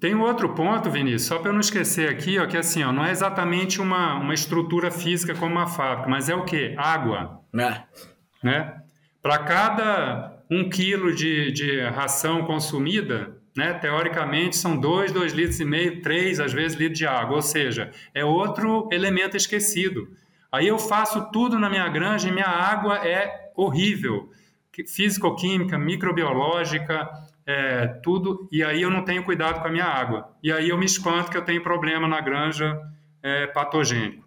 Tem um outro ponto, Vinícius, só para eu não esquecer aqui, ó, que assim, ó, não é exatamente uma, uma estrutura física como uma fábrica, mas é o quê? Água. É. Né? Para cada um quilo de, de ração consumida, né, teoricamente são dois, dois litros e meio, três, às vezes, litros de água. Ou seja, é outro elemento esquecido. Aí eu faço tudo na minha granja e minha água é horrível. Físico-química, microbiológica, é, tudo, e aí eu não tenho cuidado com a minha água. E aí eu me espanto que eu tenho problema na granja é, patogênico.